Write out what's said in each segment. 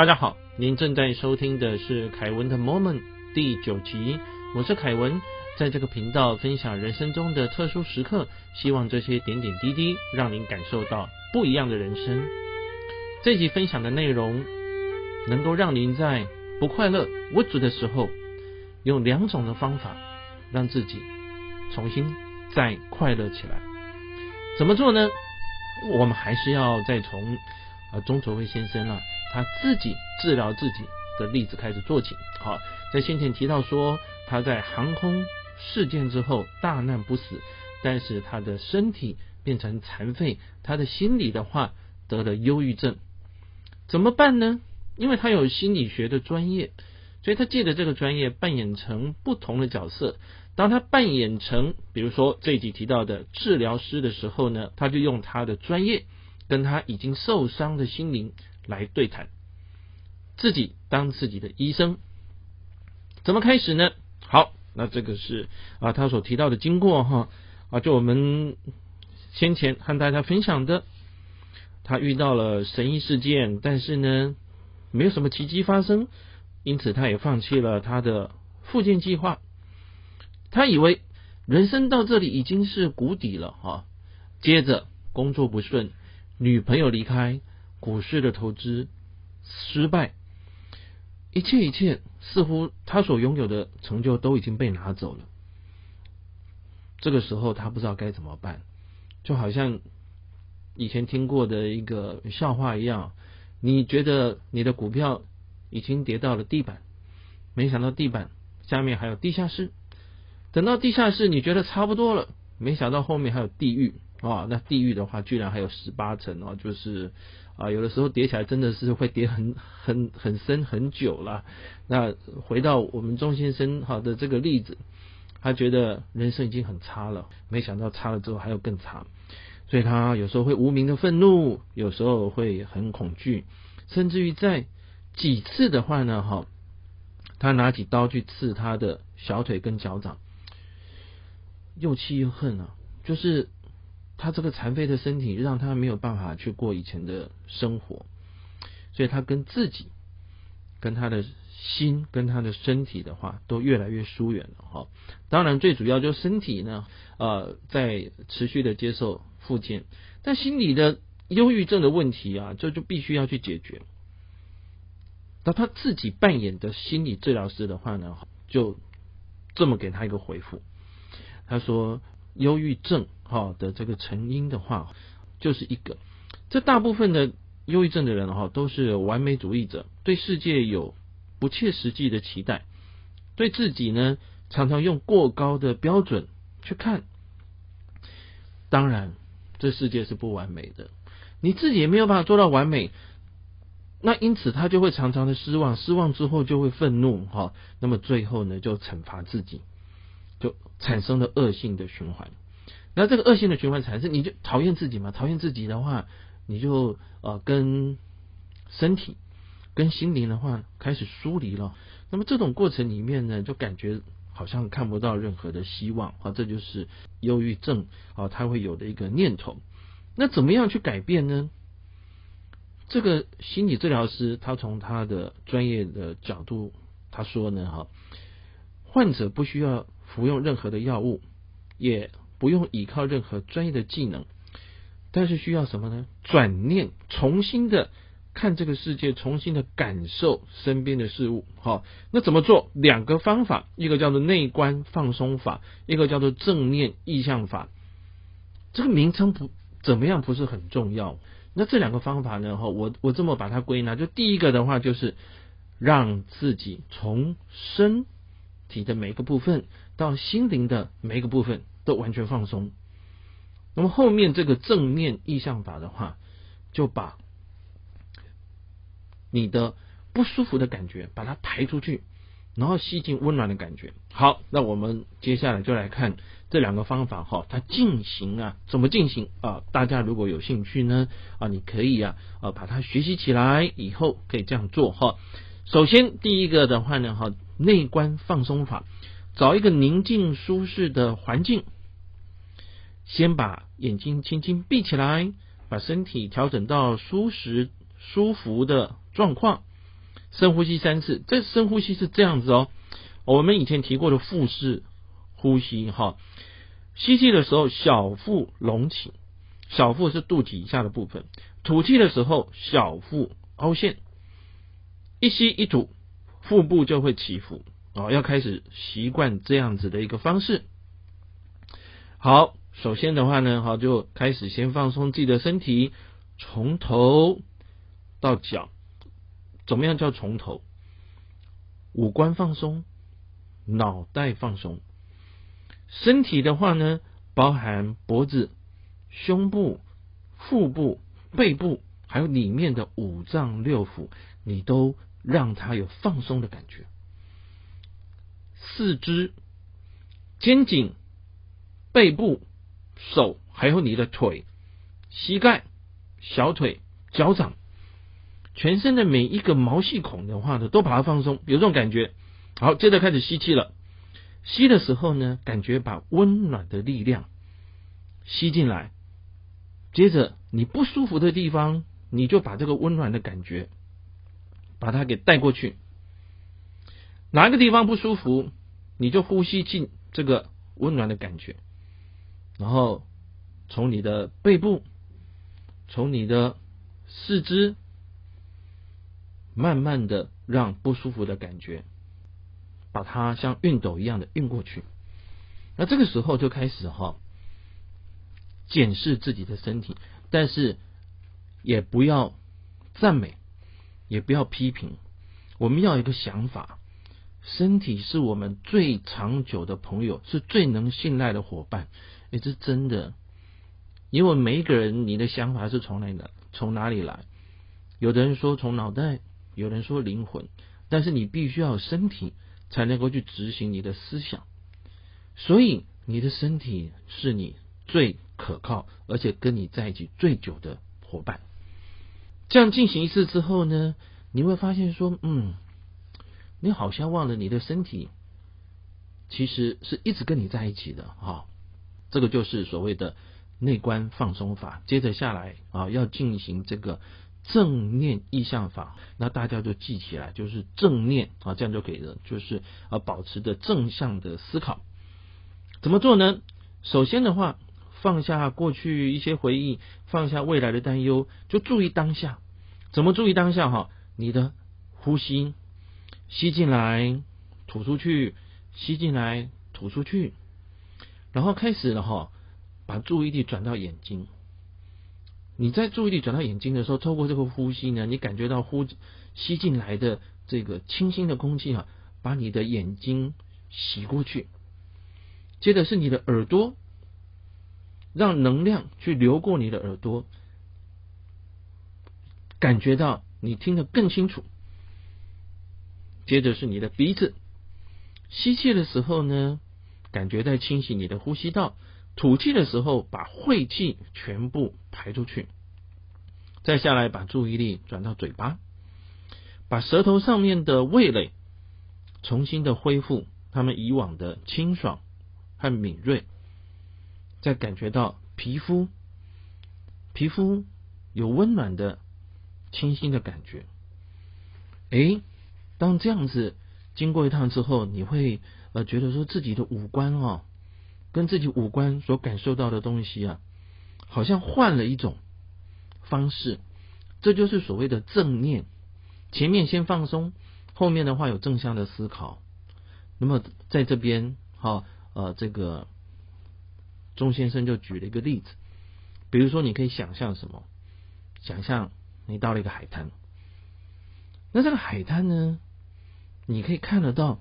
大家好，您正在收听的是凯文的 Moment 第九集，我是凯文，在这个频道分享人生中的特殊时刻，希望这些点点滴滴让您感受到不一样的人生。这集分享的内容能够让您在不快乐、无助的时候，用两种的方法让自己重新再快乐起来。怎么做呢？我们还是要再从啊钟卓威先生啊他自己治疗自己的例子开始做起。好，在先前提到说他在航空事件之后大难不死，但是他的身体变成残废，他的心理的话得了忧郁症，怎么办呢？因为他有心理学的专业，所以他借着这个专业扮演成不同的角色。当他扮演成，比如说这一集提到的治疗师的时候呢，他就用他的专业跟他已经受伤的心灵来对谈，自己当自己的医生。怎么开始呢？好，那这个是啊他所提到的经过哈啊，就我们先前和大家分享的，他遇到了神医事件，但是呢没有什么奇迹发生，因此他也放弃了他的复健计划。他以为人生到这里已经是谷底了哈，接着工作不顺，女朋友离开，股市的投资失败，一切一切似乎他所拥有的成就都已经被拿走了。这个时候他不知道该怎么办，就好像以前听过的一个笑话一样，你觉得你的股票已经跌到了地板，没想到地板下面还有地下室。等到地下室，你觉得差不多了，没想到后面还有地狱啊！那地狱的话，居然还有十八层哦，就是啊，有的时候叠起来真的是会叠很很很深很久了。那回到我们钟先生好的这个例子，他觉得人生已经很差了，没想到差了之后还有更差，所以他有时候会无名的愤怒，有时候会很恐惧，甚至于在几次的话呢，哈，他拿起刀去刺他的小腿跟脚掌。又气又恨啊！就是他这个残废的身体，让他没有办法去过以前的生活，所以他跟自己、跟他的心、跟他的身体的话，都越来越疏远了哈。当然，最主要就是身体呢，呃，在持续的接受复健，但心理的忧郁症的问题啊，这就必须要去解决。那他自己扮演的心理治疗师的话呢，就这么给他一个回复。他说，忧郁症哈的这个成因的话，就是一个，这大部分的忧郁症的人哈都是完美主义者，对世界有不切实际的期待，对自己呢常常用过高的标准去看。当然，这世界是不完美的，你自己也没有办法做到完美，那因此他就会常常的失望，失望之后就会愤怒哈，那么最后呢就惩罚自己。就产生了恶性的循环，那这个恶性的循环产生，你就讨厌自己嘛？讨厌自己的话，你就呃跟身体、跟心灵的话开始疏离了。那么这种过程里面呢，就感觉好像看不到任何的希望啊，这就是忧郁症啊，他会有的一个念头。那怎么样去改变呢？这个心理治疗师他从他的专业的角度他说呢，哈，患者不需要。服用任何的药物，也不用依靠任何专业的技能，但是需要什么呢？转念，重新的看这个世界，重新的感受身边的事物。好，那怎么做？两个方法，一个叫做内观放松法，一个叫做正念意向法。这个名称不怎么样，不是很重要。那这两个方法呢？哈，我我这么把它归纳，就第一个的话，就是让自己从身体的每一个部分。到心灵的每一个部分都完全放松。那么后面这个正面意象法的话，就把你的不舒服的感觉把它排出去，然后吸进温暖的感觉。好，那我们接下来就来看这两个方法哈，它进行啊怎么进行啊？大家如果有兴趣呢啊，你可以啊啊把它学习起来，以后可以这样做哈。首先第一个的话呢哈，内观放松法。找一个宁静舒适的环境，先把眼睛轻轻闭起来，把身体调整到舒适舒服的状况，深呼吸三次。这深呼吸是这样子哦，我们以前提过的腹式呼吸哈。吸气的时候，小腹隆起，小腹是肚脐以下的部分；吐气的时候，小腹凹陷。一吸一吐，腹部就会起伏哦，要开始习惯这样子的一个方式。好，首先的话呢，好就开始先放松自己的身体，从头到脚。怎么样叫从头？五官放松，脑袋放松。身体的话呢，包含脖子、胸部、腹部、背部，还有里面的五脏六腑，你都让它有放松的感觉。四肢、肩颈、背部、手，还有你的腿、膝盖、小腿、脚掌，全身的每一个毛细孔的话呢，都把它放松，有这种感觉。好，接着开始吸气了。吸的时候呢，感觉把温暖的力量吸进来，接着你不舒服的地方，你就把这个温暖的感觉把它给带过去。哪个地方不舒服，你就呼吸进这个温暖的感觉，然后从你的背部，从你的四肢，慢慢的让不舒服的感觉。把它像熨斗一样的熨过去，那这个时候就开始哈检视自己的身体，但是也不要赞美，也不要批评，我们要一个想法：身体是我们最长久的朋友，是最能信赖的伙伴。也是真的，因为每一个人你的想法是从哪里从哪里来？有的人说从脑袋，有人说灵魂，但是你必须要有身体。才能够去执行你的思想，所以你的身体是你最可靠，而且跟你在一起最久的伙伴。这样进行一次之后呢，你会发现说，嗯，你好像忘了你的身体其实是一直跟你在一起的哈。这个就是所谓的内观放松法。接着下来啊，要进行这个。正念意象法，那大家就记起来，就是正念啊，这样就可以了。就是啊，保持着正向的思考。怎么做呢？首先的话，放下过去一些回忆，放下未来的担忧，就注意当下。怎么注意当下？哈，你的呼吸，吸进来，吐出去，吸进来，吐出去，然后开始了哈，把注意力转到眼睛。你在注意力转到眼睛的时候，透过这个呼吸呢，你感觉到呼吸进来的这个清新的空气啊，把你的眼睛洗过去。接着是你的耳朵，让能量去流过你的耳朵，感觉到你听得更清楚。接着是你的鼻子，吸气的时候呢，感觉在清洗你的呼吸道。吐气的时候，把晦气全部排出去。再下来，把注意力转到嘴巴，把舌头上面的味蕾重新的恢复他们以往的清爽和敏锐。再感觉到皮肤，皮肤有温暖的清新的感觉。诶，当这样子经过一趟之后，你会呃觉得说自己的五官哦。跟自己五官所感受到的东西啊，好像换了一种方式，这就是所谓的正念。前面先放松，后面的话有正向的思考。那么在这边，哈呃，这个钟先生就举了一个例子，比如说你可以想象什么？想象你到了一个海滩，那这个海滩呢，你可以看得到。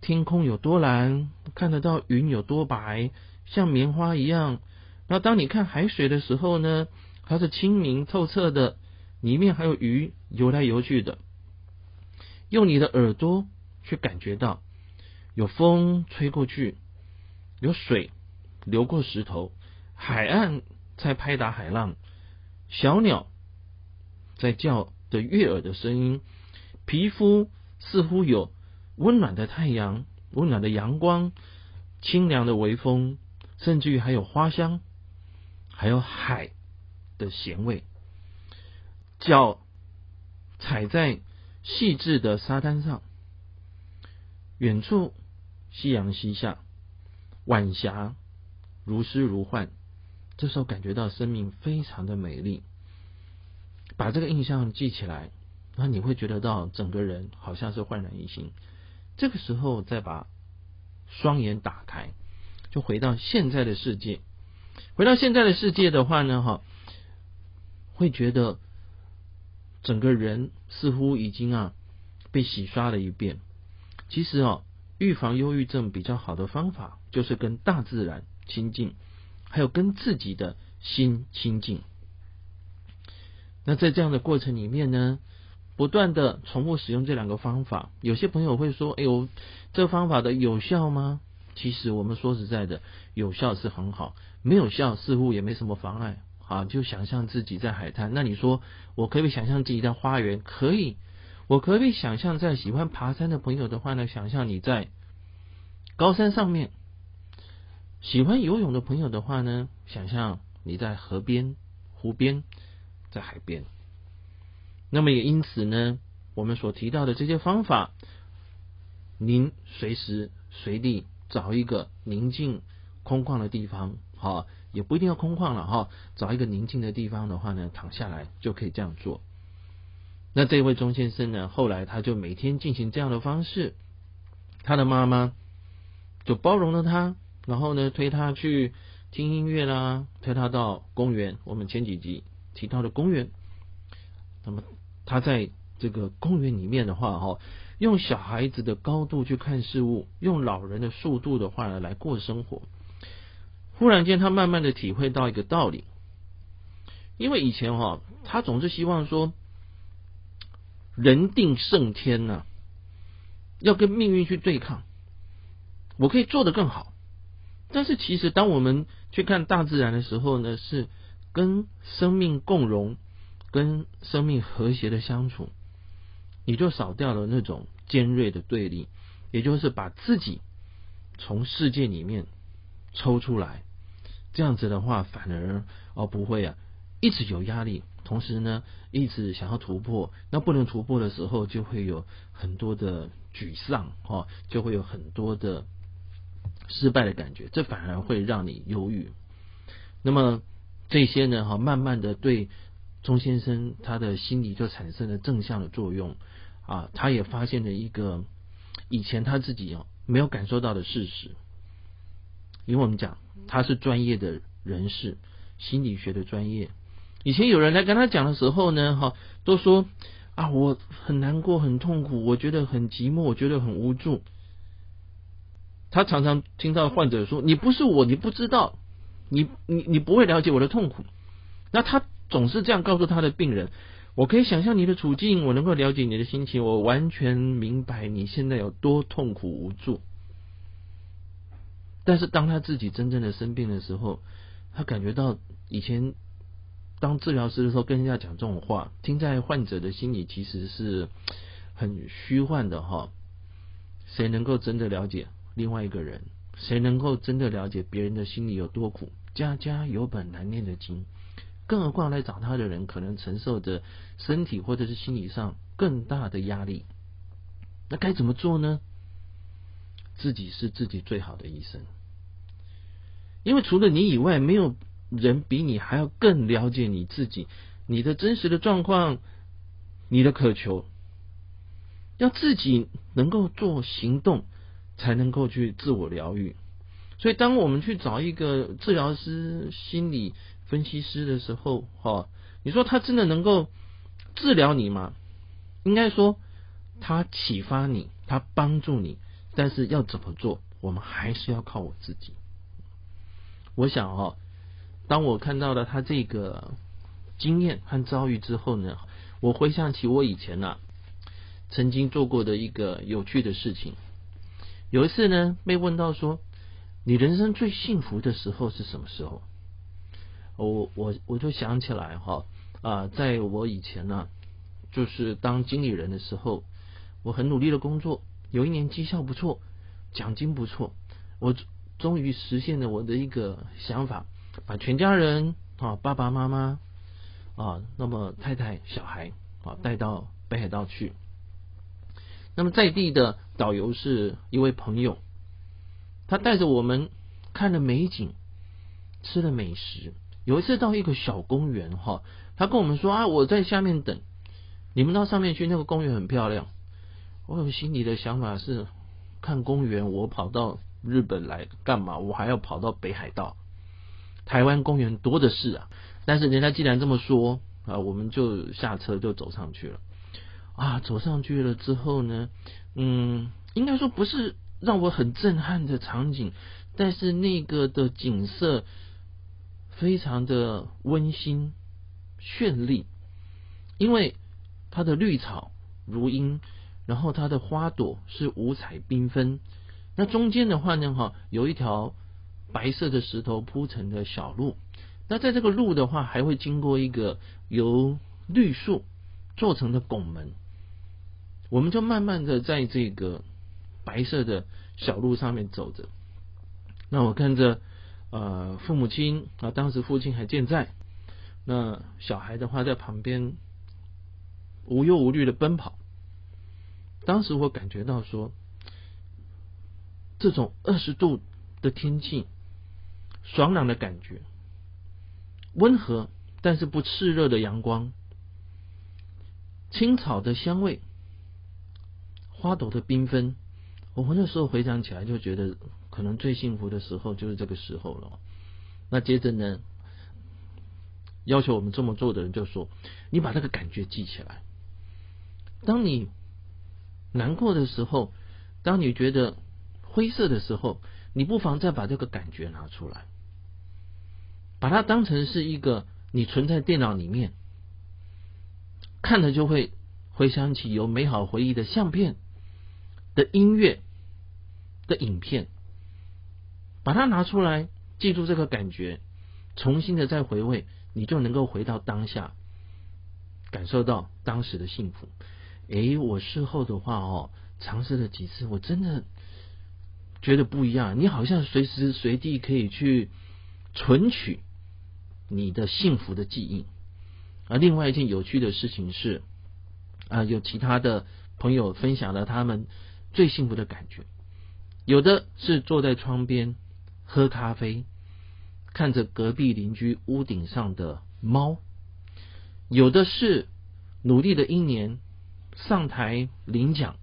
天空有多蓝，看得到云有多白，像棉花一样。那当你看海水的时候呢，它是清明透彻的，里面还有鱼游来游去的。用你的耳朵去感觉到，有风吹过去，有水流过石头，海岸在拍打海浪，小鸟在叫的悦耳的声音，皮肤似乎有。温暖的太阳，温暖的阳光，清凉的微风，甚至于还有花香，还有海的咸味。脚踩在细致的沙滩上，远处夕阳西下，晚霞如诗如幻。这时候感觉到生命非常的美丽，把这个印象记起来，那你会觉得到整个人好像是焕然一新。这个时候再把双眼打开，就回到现在的世界。回到现在的世界的话呢，哈，会觉得整个人似乎已经啊被洗刷了一遍。其实哦，预防忧郁症比较好的方法就是跟大自然亲近。还有跟自己的心亲近。那在这样的过程里面呢，不断的重复使用这两个方法。有些朋友会说：“哎呦，这方法的有效吗？”其实我们说实在的，有效是很好，没有效似乎也没什么妨碍。啊，就想象自己在海滩。那你说，我可以想象自己在花园？可以。我可以想象在喜欢爬山的朋友的话呢，想象你在高山上面。喜欢游泳的朋友的话呢，想象你在河边、湖边、在海边。那么也因此呢，我们所提到的这些方法，您随时随地找一个宁静、空旷的地方，哈，也不一定要空旷了哈，找一个宁静的地方的话呢，躺下来就可以这样做。那这位钟先生呢，后来他就每天进行这样的方式，他的妈妈就包容了他。然后呢，推他去听音乐啦，推他到公园。我们前几集提到的公园，那么他在这个公园里面的话，哈，用小孩子的高度去看事物，用老人的速度的话呢来过生活。忽然间，他慢慢的体会到一个道理，因为以前哈，他总是希望说，人定胜天呐，要跟命运去对抗，我可以做得更好。但是其实，当我们去看大自然的时候呢，是跟生命共荣、跟生命和谐的相处，你就少掉了那种尖锐的对立，也就是把自己从世界里面抽出来，这样子的话，反而哦不会啊，一直有压力，同时呢，一直想要突破，那不能突破的时候，就会有很多的沮丧哦，就会有很多的。失败的感觉，这反而会让你忧郁。那么这些呢？哈，慢慢的对钟先生他的心理就产生了正向的作用啊。他也发现了一个以前他自己哦没有感受到的事实。因为我们讲他是专业的人士，心理学的专业。以前有人来跟他讲的时候呢，哈，都说啊，我很难过，很痛苦，我觉得很寂寞，我觉得很无助。他常常听到患者说：“你不是我，你不知道，你你你不会了解我的痛苦。”那他总是这样告诉他的病人：“我可以想象你的处境，我能够了解你的心情，我完全明白你现在有多痛苦无助。”但是当他自己真正的生病的时候，他感觉到以前当治疗师的时候跟人家讲这种话，听在患者的心里其实是很虚幻的哈。谁能够真的了解？另外一个人，谁能够真的了解别人的心里有多苦？家家有本难念的经，更何况来找他的人，可能承受着身体或者是心理上更大的压力。那该怎么做呢？自己是自己最好的医生，因为除了你以外，没有人比你还要更了解你自己，你的真实的状况，你的渴求，要自己能够做行动。才能够去自我疗愈，所以当我们去找一个治疗师、心理分析师的时候，哈，你说他真的能够治疗你吗？应该说他启发你，他帮助你，但是要怎么做，我们还是要靠我自己。我想哈，当我看到了他这个经验和遭遇之后呢，我回想起我以前呢曾经做过的一个有趣的事情。有一次呢，被问到说：“你人生最幸福的时候是什么时候？”我我我就想起来哈啊，在我以前呢，就是当经理人的时候，我很努力的工作，有一年绩效不错，奖金不错，我终于实现了我的一个想法，把全家人啊，爸爸妈妈啊，那么太太小孩啊，带到北海道去。那么在地的导游是一位朋友，他带着我们看了美景，吃了美食。有一次到一个小公园哈，他跟我们说啊，我在下面等，你们到上面去，那个公园很漂亮。我心里的想法是，看公园，我跑到日本来干嘛？我还要跑到北海道？台湾公园多的是啊。但是人家既然这么说啊，我们就下车就走上去了。啊，走上去了之后呢，嗯，应该说不是让我很震撼的场景，但是那个的景色非常的温馨绚丽，因为它的绿草如茵，然后它的花朵是五彩缤纷，那中间的话呢，哈，有一条白色的石头铺成的小路，那在这个路的话，还会经过一个由绿树做成的拱门。我们就慢慢的在这个白色的小路上面走着，那我看着呃父母亲啊，当时父亲还健在，那小孩的话在旁边无忧无虑的奔跑，当时我感觉到说，这种二十度的天气，爽朗的感觉，温和但是不炽热的阳光，青草的香味。花朵的缤纷，我们那时候回想起来就觉得，可能最幸福的时候就是这个时候了。那接着呢，要求我们这么做的人就说：“你把这个感觉记起来。当你难过的时候，当你觉得灰色的时候，你不妨再把这个感觉拿出来，把它当成是一个你存在电脑里面看了就会回想起有美好回忆的相片。”的音乐的影片，把它拿出来，记住这个感觉，重新的再回味，你就能够回到当下，感受到当时的幸福。诶，我事后的话哦，尝试了几次，我真的觉得不一样。你好像随时随地可以去存取你的幸福的记忆。而另外一件有趣的事情是，啊，有其他的朋友分享了他们。最幸福的感觉，有的是坐在窗边喝咖啡，看着隔壁邻居屋顶上的猫；有的是努力的一年上台领奖，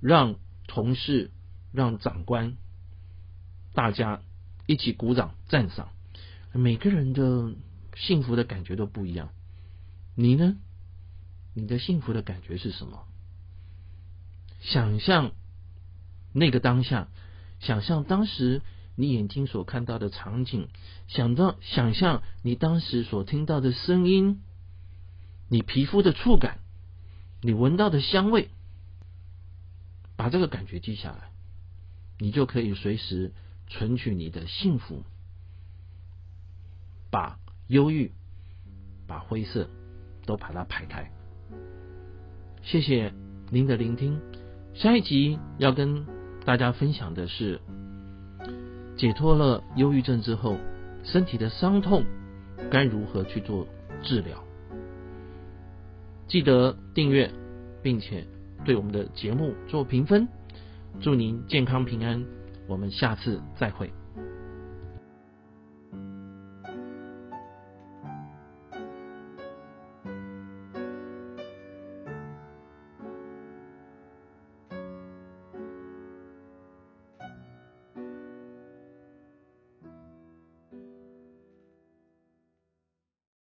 让同事、让长官大家一起鼓掌赞赏。每个人的幸福的感觉都不一样。你呢？你的幸福的感觉是什么？想象那个当下，想象当时你眼睛所看到的场景，想到想象你当时所听到的声音，你皮肤的触感，你闻到的香味，把这个感觉记下来，你就可以随时存取你的幸福，把忧郁、把灰色都把它排开。谢谢您的聆听。下一集要跟大家分享的是，解脱了忧郁症之后，身体的伤痛该如何去做治疗？记得订阅，并且对我们的节目做评分。祝您健康平安，我们下次再会。